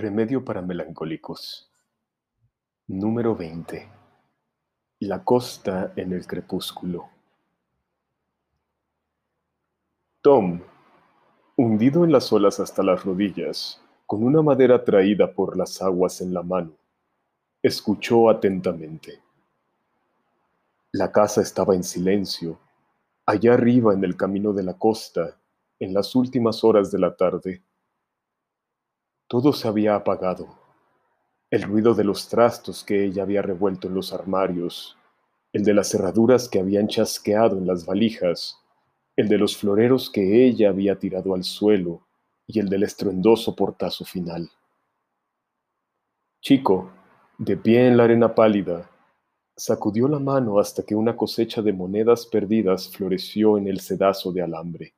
Remedio para melancólicos. Número 20. La costa en el crepúsculo. Tom, hundido en las olas hasta las rodillas, con una madera traída por las aguas en la mano, escuchó atentamente. La casa estaba en silencio, allá arriba en el camino de la costa, en las últimas horas de la tarde. Todo se había apagado. El ruido de los trastos que ella había revuelto en los armarios, el de las cerraduras que habían chasqueado en las valijas, el de los floreros que ella había tirado al suelo y el del estruendoso portazo final. Chico, de pie en la arena pálida, sacudió la mano hasta que una cosecha de monedas perdidas floreció en el sedazo de alambre.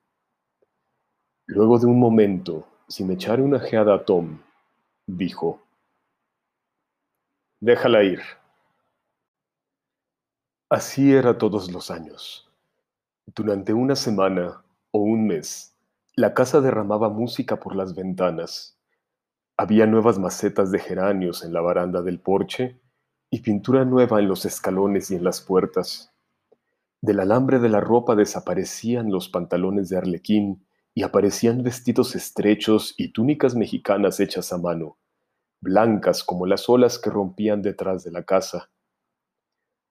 Luego de un momento, sin echar una geada a Tom, dijo, Déjala ir. Así era todos los años. Durante una semana o un mes, la casa derramaba música por las ventanas. Había nuevas macetas de geranios en la baranda del porche y pintura nueva en los escalones y en las puertas. Del alambre de la ropa desaparecían los pantalones de arlequín y aparecían vestidos estrechos y túnicas mexicanas hechas a mano, blancas como las olas que rompían detrás de la casa.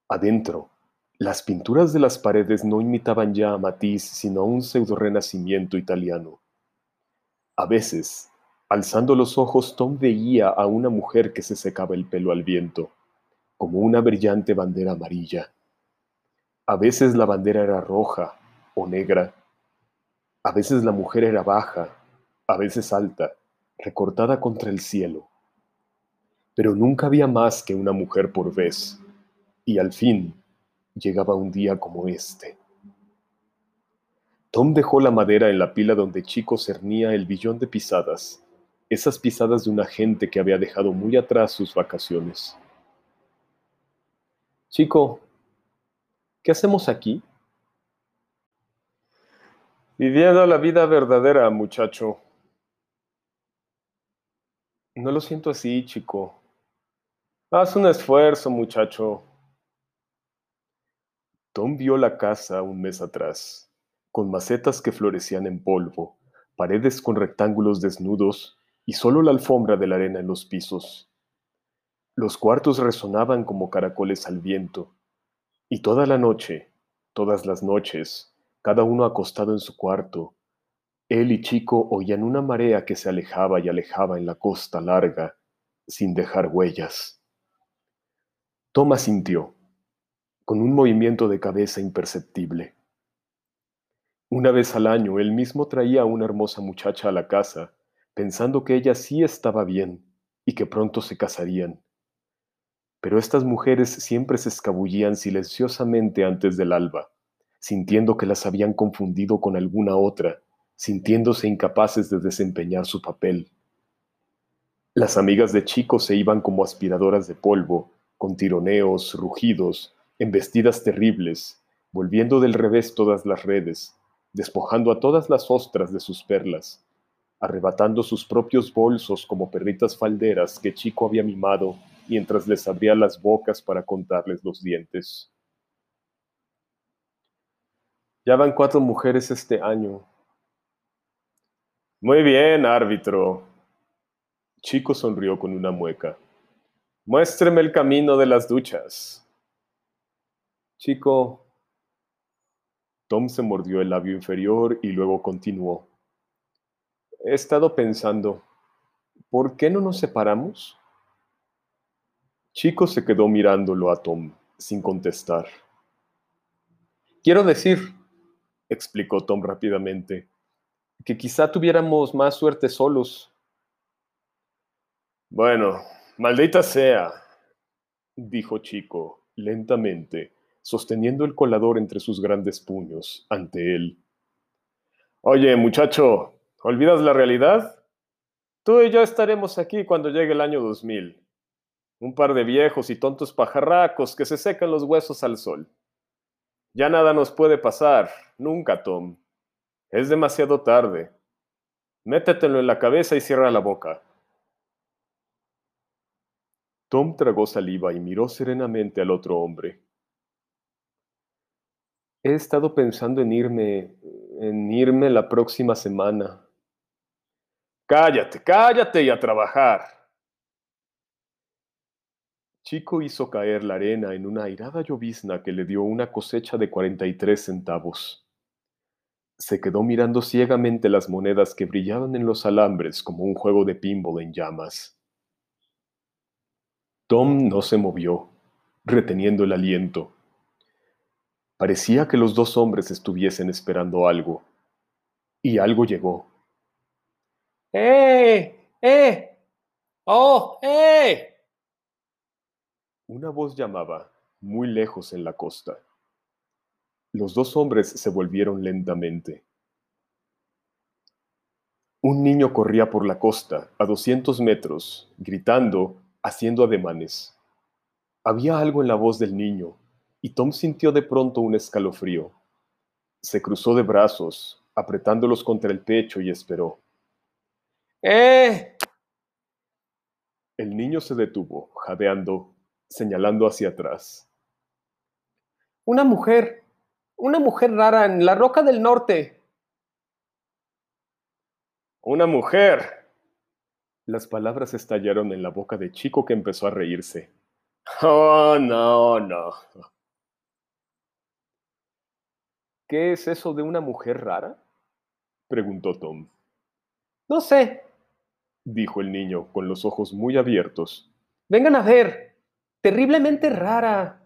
Adentro, las pinturas de las paredes no imitaban ya a Matisse, sino a un pseudo-renacimiento italiano. A veces, alzando los ojos, Tom veía a una mujer que se secaba el pelo al viento, como una brillante bandera amarilla. A veces la bandera era roja o negra, a veces la mujer era baja, a veces alta, recortada contra el cielo. Pero nunca había más que una mujer por vez, y al fin llegaba un día como este. Tom dejó la madera en la pila donde Chico cernía el billón de pisadas, esas pisadas de una gente que había dejado muy atrás sus vacaciones. Chico, ¿qué hacemos aquí? Viviendo la vida verdadera, muchacho. No lo siento así, chico. Haz un esfuerzo, muchacho. Tom vio la casa un mes atrás, con macetas que florecían en polvo, paredes con rectángulos desnudos y solo la alfombra de la arena en los pisos. Los cuartos resonaban como caracoles al viento, y toda la noche, todas las noches, cada uno acostado en su cuarto. Él y Chico oían una marea que se alejaba y alejaba en la costa larga, sin dejar huellas. Toma sintió, con un movimiento de cabeza imperceptible. Una vez al año él mismo traía a una hermosa muchacha a la casa, pensando que ella sí estaba bien y que pronto se casarían. Pero estas mujeres siempre se escabullían silenciosamente antes del alba sintiendo que las habían confundido con alguna otra, sintiéndose incapaces de desempeñar su papel. Las amigas de Chico se iban como aspiradoras de polvo, con tironeos, rugidos, embestidas terribles, volviendo del revés todas las redes, despojando a todas las ostras de sus perlas, arrebatando sus propios bolsos como perritas falderas que Chico había mimado mientras les abría las bocas para contarles los dientes. Ya van cuatro mujeres este año. Muy bien, árbitro. Chico sonrió con una mueca. Muéstreme el camino de las duchas. Chico. Tom se mordió el labio inferior y luego continuó. He estado pensando, ¿por qué no nos separamos? Chico se quedó mirándolo a Tom, sin contestar. Quiero decir, explicó Tom rápidamente, que quizá tuviéramos más suerte solos. Bueno, maldita sea, dijo Chico, lentamente, sosteniendo el colador entre sus grandes puños ante él. Oye, muchacho, ¿olvidas la realidad? Tú y yo estaremos aquí cuando llegue el año 2000. Un par de viejos y tontos pajarracos que se secan los huesos al sol. Ya nada nos puede pasar, nunca, Tom. Es demasiado tarde. Métetelo en la cabeza y cierra la boca. Tom tragó saliva y miró serenamente al otro hombre. He estado pensando en irme, en irme la próxima semana. Cállate, cállate y a trabajar. Chico hizo caer la arena en una airada llovizna que le dio una cosecha de 43 centavos. Se quedó mirando ciegamente las monedas que brillaban en los alambres como un juego de pinball en llamas. Tom no se movió, reteniendo el aliento. Parecía que los dos hombres estuviesen esperando algo. Y algo llegó. ¡Eh! ¡Eh! ¡Oh! ¡Eh! Una voz llamaba, muy lejos en la costa. Los dos hombres se volvieron lentamente. Un niño corría por la costa, a doscientos metros, gritando, haciendo ademanes. Había algo en la voz del niño, y Tom sintió de pronto un escalofrío. Se cruzó de brazos, apretándolos contra el pecho y esperó. ¡Eh! El niño se detuvo, jadeando, señalando hacia atrás. Una mujer, una mujer rara en la roca del norte. Una mujer. Las palabras estallaron en la boca de Chico que empezó a reírse. Oh, no, no. ¿Qué es eso de una mujer rara? preguntó Tom. No sé, dijo el niño con los ojos muy abiertos. Vengan a ver. Terriblemente rara.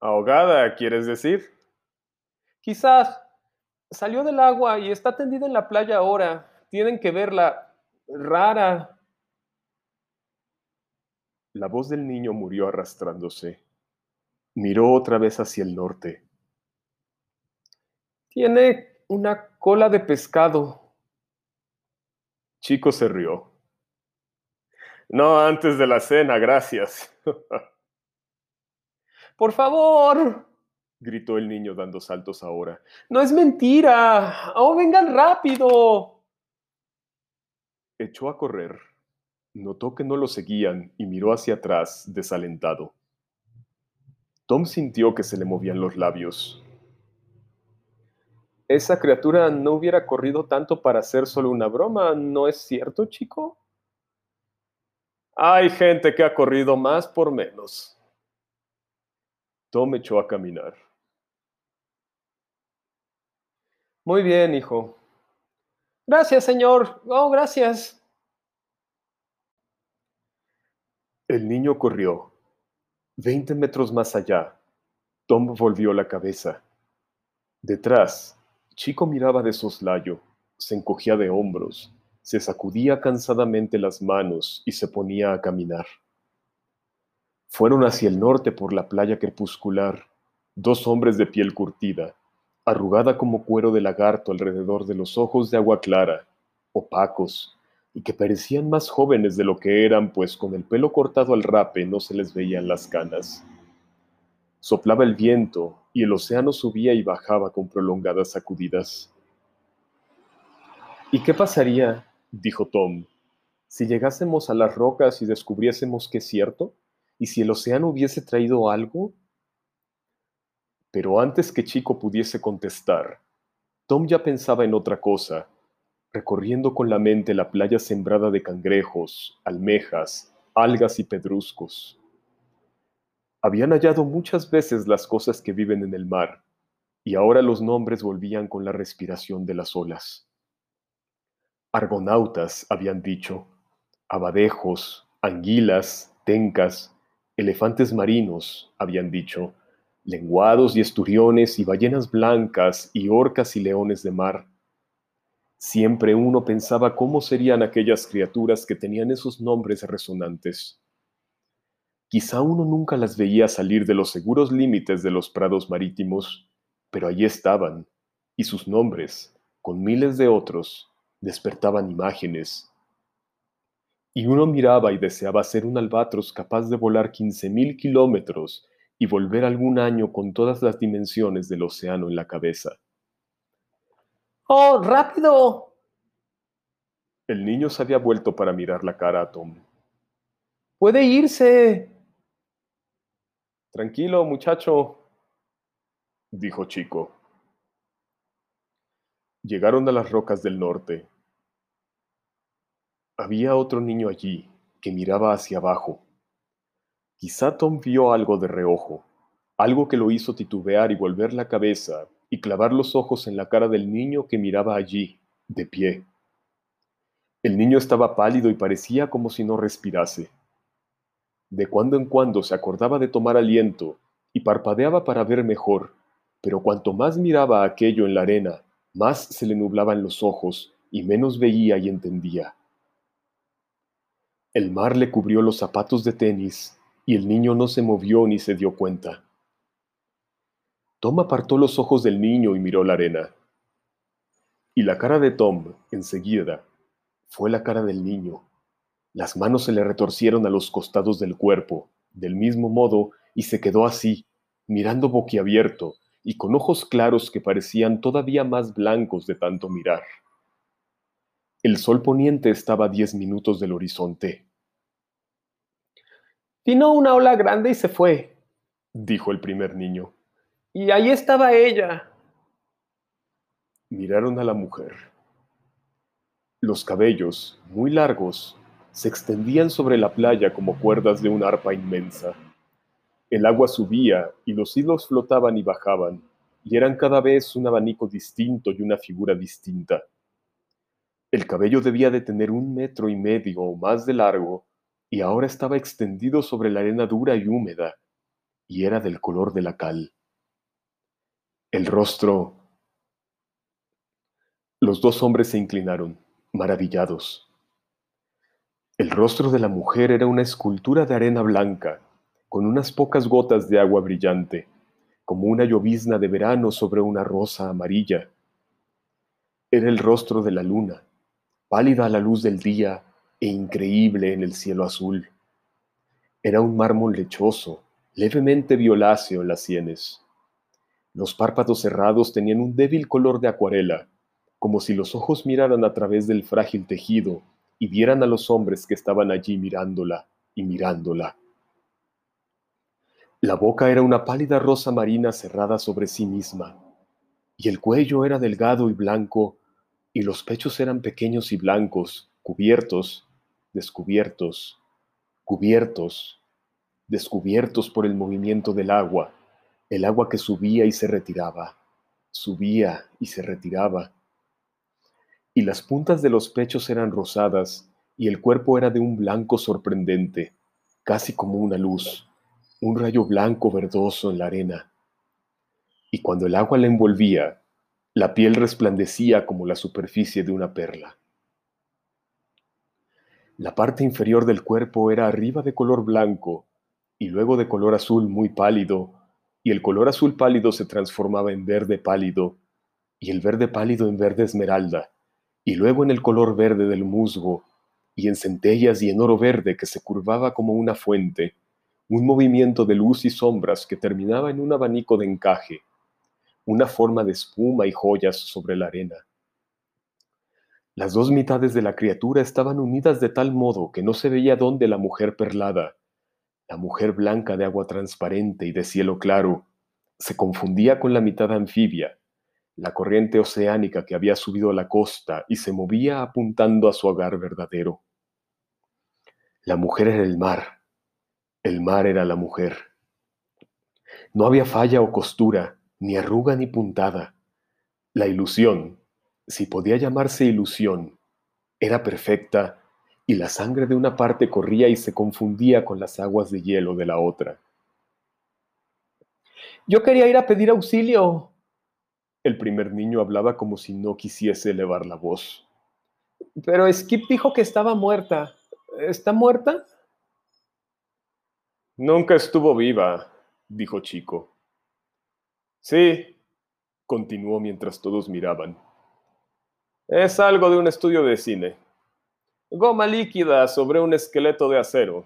¿Ahogada, quieres decir? Quizás. Salió del agua y está tendida en la playa ahora. Tienen que verla. Rara. La voz del niño murió arrastrándose. Miró otra vez hacia el norte. Tiene una cola de pescado. Chico se rió. No antes de la cena, gracias. Por favor, gritó el niño dando saltos ahora. No es mentira. Oh, vengan rápido. Echó a correr. Notó que no lo seguían y miró hacia atrás, desalentado. Tom sintió que se le movían los labios. Esa criatura no hubiera corrido tanto para hacer solo una broma, ¿no es cierto, chico? Hay gente que ha corrido más por menos. Tom echó a caminar. Muy bien, hijo. Gracias, señor. Oh, gracias. El niño corrió. Veinte metros más allá, Tom volvió la cabeza. Detrás, Chico miraba de soslayo, se encogía de hombros, se sacudía cansadamente las manos y se ponía a caminar. Fueron hacia el norte por la playa crepuscular, dos hombres de piel curtida, arrugada como cuero de lagarto alrededor de los ojos de agua clara, opacos, y que parecían más jóvenes de lo que eran, pues con el pelo cortado al rape no se les veían las canas. Soplaba el viento y el océano subía y bajaba con prolongadas sacudidas. ¿Y qué pasaría, dijo Tom, si llegásemos a las rocas y descubriésemos que es cierto? ¿Y si el océano hubiese traído algo? Pero antes que Chico pudiese contestar, Tom ya pensaba en otra cosa, recorriendo con la mente la playa sembrada de cangrejos, almejas, algas y pedruscos. Habían hallado muchas veces las cosas que viven en el mar, y ahora los nombres volvían con la respiración de las olas. Argonautas, habían dicho, abadejos, anguilas, tencas, elefantes marinos, habían dicho, lenguados y esturiones y ballenas blancas y orcas y leones de mar. Siempre uno pensaba cómo serían aquellas criaturas que tenían esos nombres resonantes. Quizá uno nunca las veía salir de los seguros límites de los prados marítimos, pero allí estaban, y sus nombres, con miles de otros, despertaban imágenes. Y uno miraba y deseaba ser un albatros capaz de volar quince mil kilómetros y volver algún año con todas las dimensiones del océano en la cabeza. ¡Oh, rápido! El niño se había vuelto para mirar la cara a Tom. Puede irse. Tranquilo, muchacho, dijo Chico. Llegaron a las rocas del norte. Había otro niño allí que miraba hacia abajo. Quizá Tom vio algo de reojo, algo que lo hizo titubear y volver la cabeza y clavar los ojos en la cara del niño que miraba allí, de pie. El niño estaba pálido y parecía como si no respirase. De cuando en cuando se acordaba de tomar aliento y parpadeaba para ver mejor, pero cuanto más miraba aquello en la arena, más se le nublaban los ojos y menos veía y entendía. El mar le cubrió los zapatos de tenis y el niño no se movió ni se dio cuenta. Tom apartó los ojos del niño y miró la arena. Y la cara de Tom, enseguida, fue la cara del niño. Las manos se le retorcieron a los costados del cuerpo, del mismo modo, y se quedó así, mirando boquiabierto y con ojos claros que parecían todavía más blancos de tanto mirar. El sol poniente estaba a diez minutos del horizonte. Vino una ola grande y se fue, dijo el primer niño. Y ahí estaba ella. Miraron a la mujer. Los cabellos, muy largos, se extendían sobre la playa como cuerdas de un arpa inmensa. El agua subía y los hilos flotaban y bajaban, y eran cada vez un abanico distinto y una figura distinta. El cabello debía de tener un metro y medio o más de largo, y ahora estaba extendido sobre la arena dura y húmeda, y era del color de la cal. El rostro... Los dos hombres se inclinaron maravillados. El rostro de la mujer era una escultura de arena blanca, con unas pocas gotas de agua brillante, como una llovizna de verano sobre una rosa amarilla. Era el rostro de la luna, pálida a la luz del día e increíble en el cielo azul. Era un mármol lechoso, levemente violáceo en las sienes. Los párpados cerrados tenían un débil color de acuarela, como si los ojos miraran a través del frágil tejido y vieran a los hombres que estaban allí mirándola y mirándola. La boca era una pálida rosa marina cerrada sobre sí misma, y el cuello era delgado y blanco, y los pechos eran pequeños y blancos, cubiertos, descubiertos, cubiertos, descubiertos por el movimiento del agua, el agua que subía y se retiraba, subía y se retiraba, y las puntas de los pechos eran rosadas, y el cuerpo era de un blanco sorprendente, casi como una luz, un rayo blanco verdoso en la arena. Y cuando el agua la envolvía, la piel resplandecía como la superficie de una perla. La parte inferior del cuerpo era arriba de color blanco y luego de color azul muy pálido, y el color azul pálido se transformaba en verde pálido, y el verde pálido en verde esmeralda, y luego en el color verde del musgo, y en centellas y en oro verde que se curvaba como una fuente, un movimiento de luz y sombras que terminaba en un abanico de encaje, una forma de espuma y joyas sobre la arena. Las dos mitades de la criatura estaban unidas de tal modo que no se veía dónde la mujer perlada, la mujer blanca de agua transparente y de cielo claro, se confundía con la mitad anfibia, la corriente oceánica que había subido a la costa y se movía apuntando a su hogar verdadero. La mujer era el mar, el mar era la mujer. No había falla o costura, ni arruga ni puntada. La ilusión, si podía llamarse ilusión, era perfecta y la sangre de una parte corría y se confundía con las aguas de hielo de la otra. Yo quería ir a pedir auxilio, el primer niño hablaba como si no quisiese elevar la voz. Pero Skip dijo que estaba muerta. ¿Está muerta? Nunca estuvo viva, dijo Chico. Sí, continuó mientras todos miraban. Es algo de un estudio de cine. Goma líquida sobre un esqueleto de acero.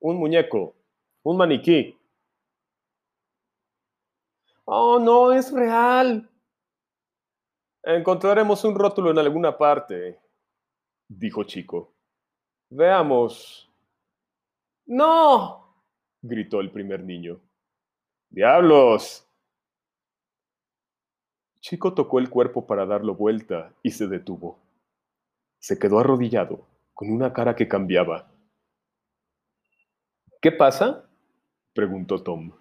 Un muñeco. Un maniquí. Oh, no, es real. Encontraremos un rótulo en alguna parte, dijo Chico. Veamos. ¡No! gritó el primer niño. ¡Diablos! Chico tocó el cuerpo para darlo vuelta y se detuvo. Se quedó arrodillado, con una cara que cambiaba. ¿Qué pasa? preguntó Tom.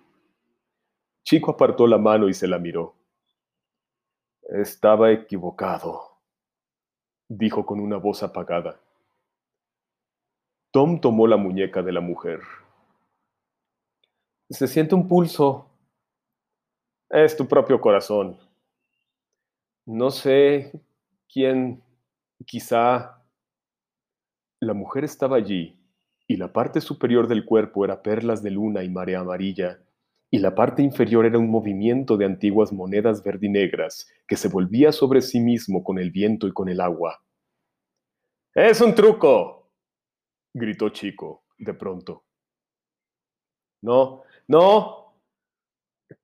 Chico apartó la mano y se la miró. Estaba equivocado, dijo con una voz apagada. Tom tomó la muñeca de la mujer. Se siente un pulso. Es tu propio corazón. No sé quién, quizá... La mujer estaba allí, y la parte superior del cuerpo era perlas de luna y marea amarilla, y la parte inferior era un movimiento de antiguas monedas verdinegras que se volvía sobre sí mismo con el viento y con el agua. ¡Es un truco! gritó Chico, de pronto. No, no.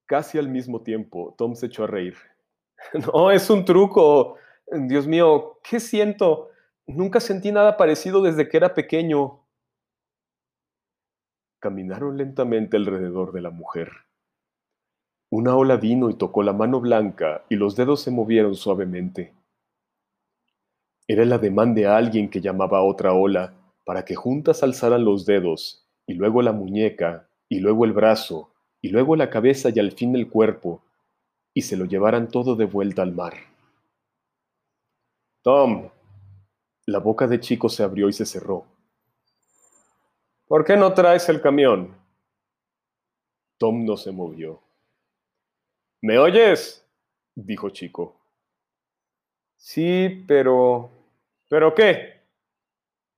Casi al mismo tiempo, Tom se echó a reír. No, es un truco. Dios mío, ¿qué siento? Nunca sentí nada parecido desde que era pequeño. Caminaron lentamente alrededor de la mujer. Una ola vino y tocó la mano blanca y los dedos se movieron suavemente. Era el ademán de alguien que llamaba a otra ola para que juntas alzaran los dedos, y luego la muñeca, y luego el brazo, y luego la cabeza y al fin el cuerpo, y se lo llevaran todo de vuelta al mar. Tom, la boca de Chico se abrió y se cerró. ¿Por qué no traes el camión? Tom no se movió. ¿Me oyes? dijo Chico. Sí, pero... ¿Pero qué?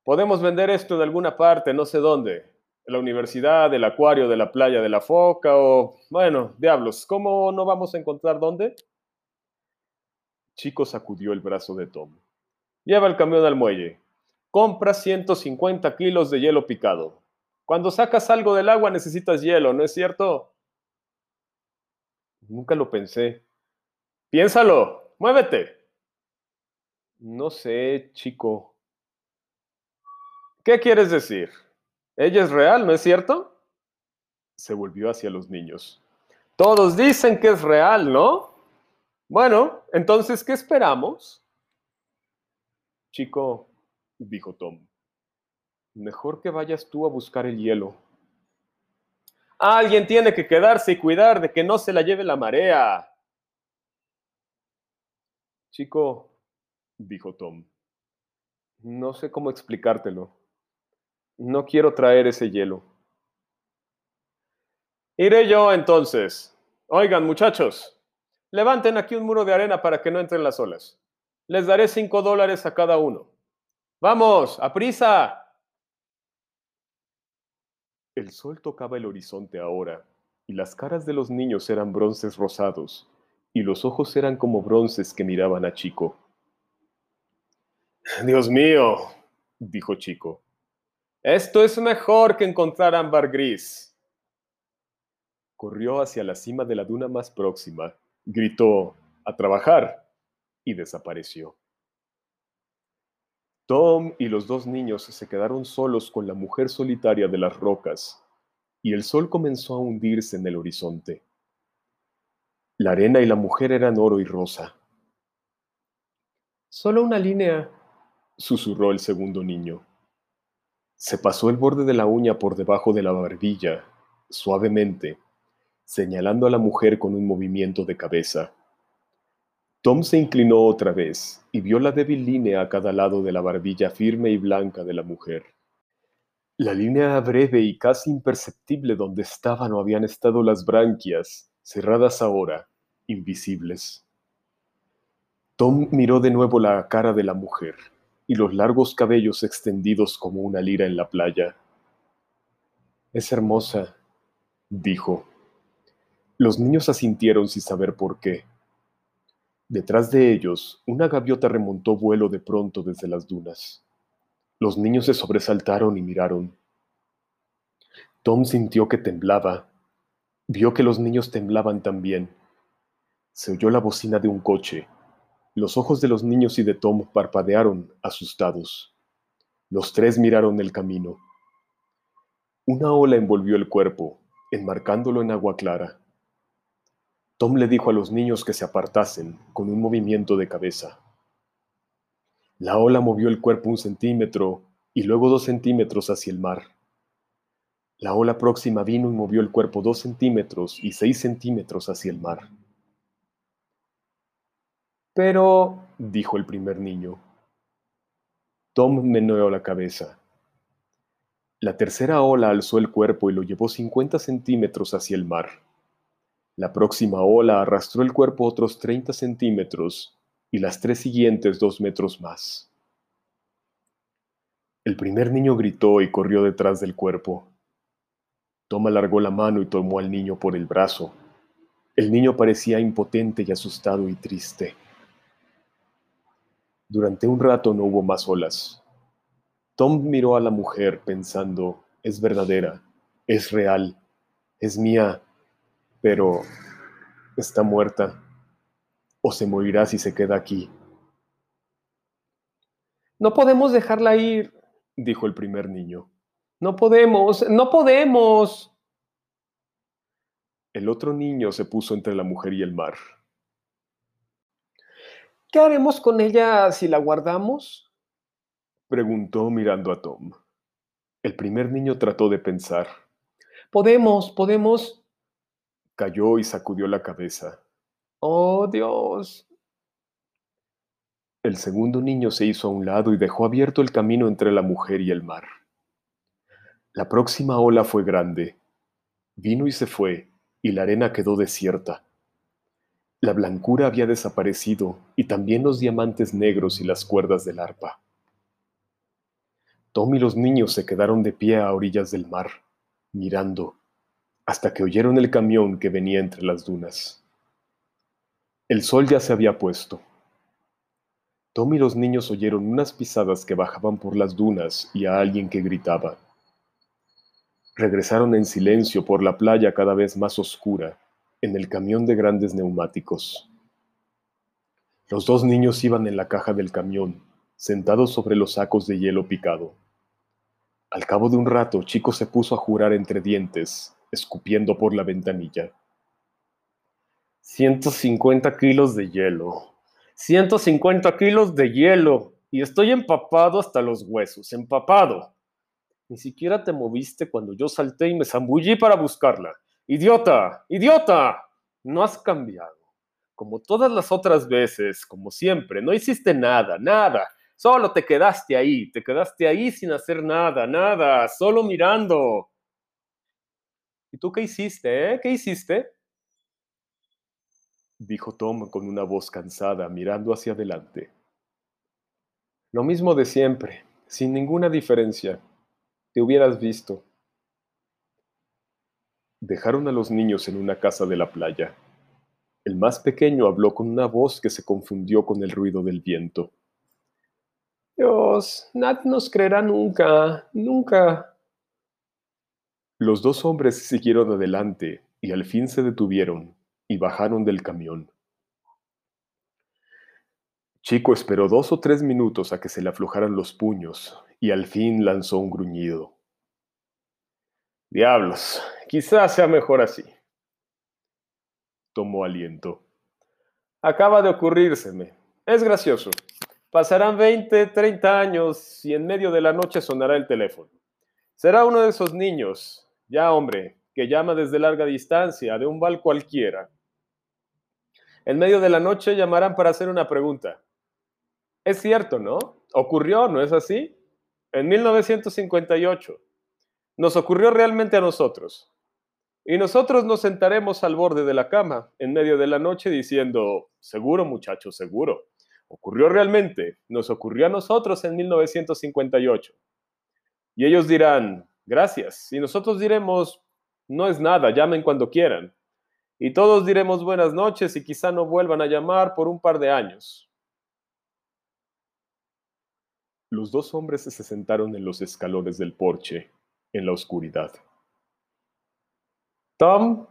Podemos vender esto en alguna parte, no sé dónde. La universidad, el acuario de la playa de la foca o... Bueno, diablos, ¿cómo no vamos a encontrar dónde? Chico sacudió el brazo de Tom. Lleva el camión al muelle. Compra 150 kilos de hielo picado. Cuando sacas algo del agua necesitas hielo, ¿no es cierto? Nunca lo pensé. Piénsalo, muévete. No sé, chico. ¿Qué quieres decir? Ella es real, ¿no es cierto? Se volvió hacia los niños. Todos dicen que es real, ¿no? Bueno, entonces, ¿qué esperamos? Chico, dijo Tom, Mejor que vayas tú a buscar el hielo. Alguien tiene que quedarse y cuidar de que no se la lleve la marea. Chico, dijo Tom, no sé cómo explicártelo. No quiero traer ese hielo. Iré yo entonces. Oigan, muchachos, levanten aquí un muro de arena para que no entren las olas. Les daré cinco dólares a cada uno. Vamos, a prisa. El sol tocaba el horizonte ahora, y las caras de los niños eran bronces rosados, y los ojos eran como bronces que miraban a Chico. Dios mío, dijo Chico, esto es mejor que encontrar ámbar gris. Corrió hacia la cima de la duna más próxima, gritó, a trabajar, y desapareció. Tom y los dos niños se quedaron solos con la mujer solitaria de las rocas, y el sol comenzó a hundirse en el horizonte. La arena y la mujer eran oro y rosa. Solo una línea, susurró el segundo niño. Se pasó el borde de la uña por debajo de la barbilla, suavemente, señalando a la mujer con un movimiento de cabeza. Tom se inclinó otra vez y vio la débil línea a cada lado de la barbilla firme y blanca de la mujer. La línea breve y casi imperceptible donde estaban o habían estado las branquias, cerradas ahora, invisibles. Tom miró de nuevo la cara de la mujer y los largos cabellos extendidos como una lira en la playa. Es hermosa, dijo. Los niños asintieron sin saber por qué. Detrás de ellos, una gaviota remontó vuelo de pronto desde las dunas. Los niños se sobresaltaron y miraron. Tom sintió que temblaba. Vio que los niños temblaban también. Se oyó la bocina de un coche. Los ojos de los niños y de Tom parpadearon, asustados. Los tres miraron el camino. Una ola envolvió el cuerpo, enmarcándolo en agua clara. Tom le dijo a los niños que se apartasen con un movimiento de cabeza. La ola movió el cuerpo un centímetro y luego dos centímetros hacia el mar. La ola próxima vino y movió el cuerpo dos centímetros y seis centímetros hacia el mar. Pero, dijo el primer niño. Tom meneó la cabeza. La tercera ola alzó el cuerpo y lo llevó 50 centímetros hacia el mar. La próxima ola arrastró el cuerpo otros 30 centímetros y las tres siguientes dos metros más. El primer niño gritó y corrió detrás del cuerpo. Tom alargó la mano y tomó al niño por el brazo. El niño parecía impotente y asustado y triste. Durante un rato no hubo más olas. Tom miró a la mujer pensando, es verdadera, es real, es mía, pero está muerta o se morirá si se queda aquí. No podemos dejarla ir, dijo el primer niño. No podemos, no podemos. El otro niño se puso entre la mujer y el mar. ¿Qué haremos con ella si la guardamos? Preguntó mirando a Tom. El primer niño trató de pensar. Podemos, podemos. Cayó y sacudió la cabeza. Oh, Dios. El segundo niño se hizo a un lado y dejó abierto el camino entre la mujer y el mar. La próxima ola fue grande. Vino y se fue, y la arena quedó desierta. La blancura había desaparecido, y también los diamantes negros y las cuerdas del arpa. Tom y los niños se quedaron de pie a orillas del mar, mirando, hasta que oyeron el camión que venía entre las dunas. El sol ya se había puesto. Tom y los niños oyeron unas pisadas que bajaban por las dunas y a alguien que gritaba. Regresaron en silencio por la playa cada vez más oscura, en el camión de grandes neumáticos. Los dos niños iban en la caja del camión, sentados sobre los sacos de hielo picado. Al cabo de un rato, Chico se puso a jurar entre dientes, escupiendo por la ventanilla. 150 kilos de hielo. 150 kilos de hielo. Y estoy empapado hasta los huesos, empapado. Ni siquiera te moviste cuando yo salté y me zambullí para buscarla. Idiota, idiota. No has cambiado. Como todas las otras veces, como siempre, no hiciste nada, nada. Solo te quedaste ahí, te quedaste ahí sin hacer nada, nada, solo mirando. ¿Y tú qué hiciste, eh? ¿Qué hiciste? Dijo Tom con una voz cansada, mirando hacia adelante. Lo mismo de siempre, sin ninguna diferencia. Te hubieras visto. Dejaron a los niños en una casa de la playa. El más pequeño habló con una voz que se confundió con el ruido del viento. Dios, nadie nos creerá nunca, nunca. Los dos hombres siguieron adelante y al fin se detuvieron y bajaron del camión. Chico esperó dos o tres minutos a que se le aflojaran los puños y al fin lanzó un gruñido. Diablos, quizás sea mejor así. Tomó aliento. Acaba de ocurrírseme. Es gracioso. Pasarán 20, 30 años y en medio de la noche sonará el teléfono. Será uno de esos niños, ya hombre, que llama desde larga distancia, de un val cualquiera. En medio de la noche llamarán para hacer una pregunta. Es cierto, ¿no? Ocurrió, ¿no es así? En 1958. Nos ocurrió realmente a nosotros. Y nosotros nos sentaremos al borde de la cama en medio de la noche diciendo, seguro muchachos, seguro. Ocurrió realmente, nos ocurrió a nosotros en 1958. Y ellos dirán, gracias. Y nosotros diremos, no es nada, llamen cuando quieran. Y todos diremos buenas noches y quizá no vuelvan a llamar por un par de años. Los dos hombres se sentaron en los escalones del porche, en la oscuridad. Tom,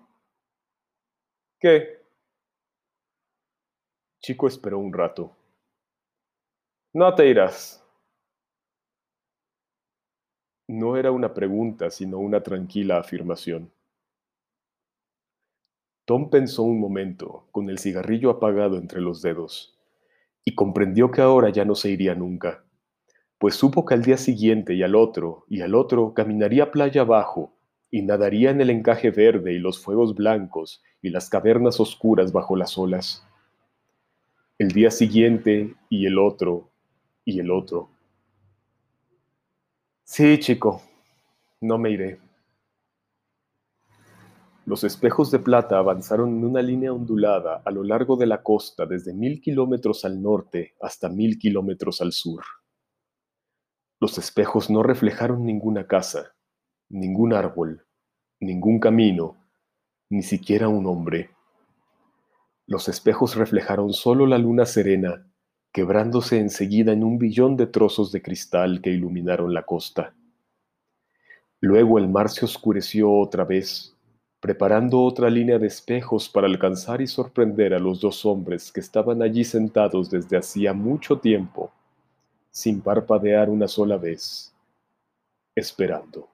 ¿qué? Chico esperó un rato. No te irás. No era una pregunta, sino una tranquila afirmación. Tom pensó un momento, con el cigarrillo apagado entre los dedos, y comprendió que ahora ya no se iría nunca, pues supo que al día siguiente y al otro y al otro caminaría playa abajo y nadaría en el encaje verde y los fuegos blancos y las cavernas oscuras bajo las olas. El día siguiente y el otro y el otro. Sí, chico, no me iré. Los espejos de plata avanzaron en una línea ondulada a lo largo de la costa desde mil kilómetros al norte hasta mil kilómetros al sur. Los espejos no reflejaron ninguna casa, ningún árbol, ningún camino, ni siquiera un hombre. Los espejos reflejaron solo la luna serena, quebrándose enseguida en un billón de trozos de cristal que iluminaron la costa. Luego el mar se oscureció otra vez preparando otra línea de espejos para alcanzar y sorprender a los dos hombres que estaban allí sentados desde hacía mucho tiempo, sin parpadear una sola vez, esperando.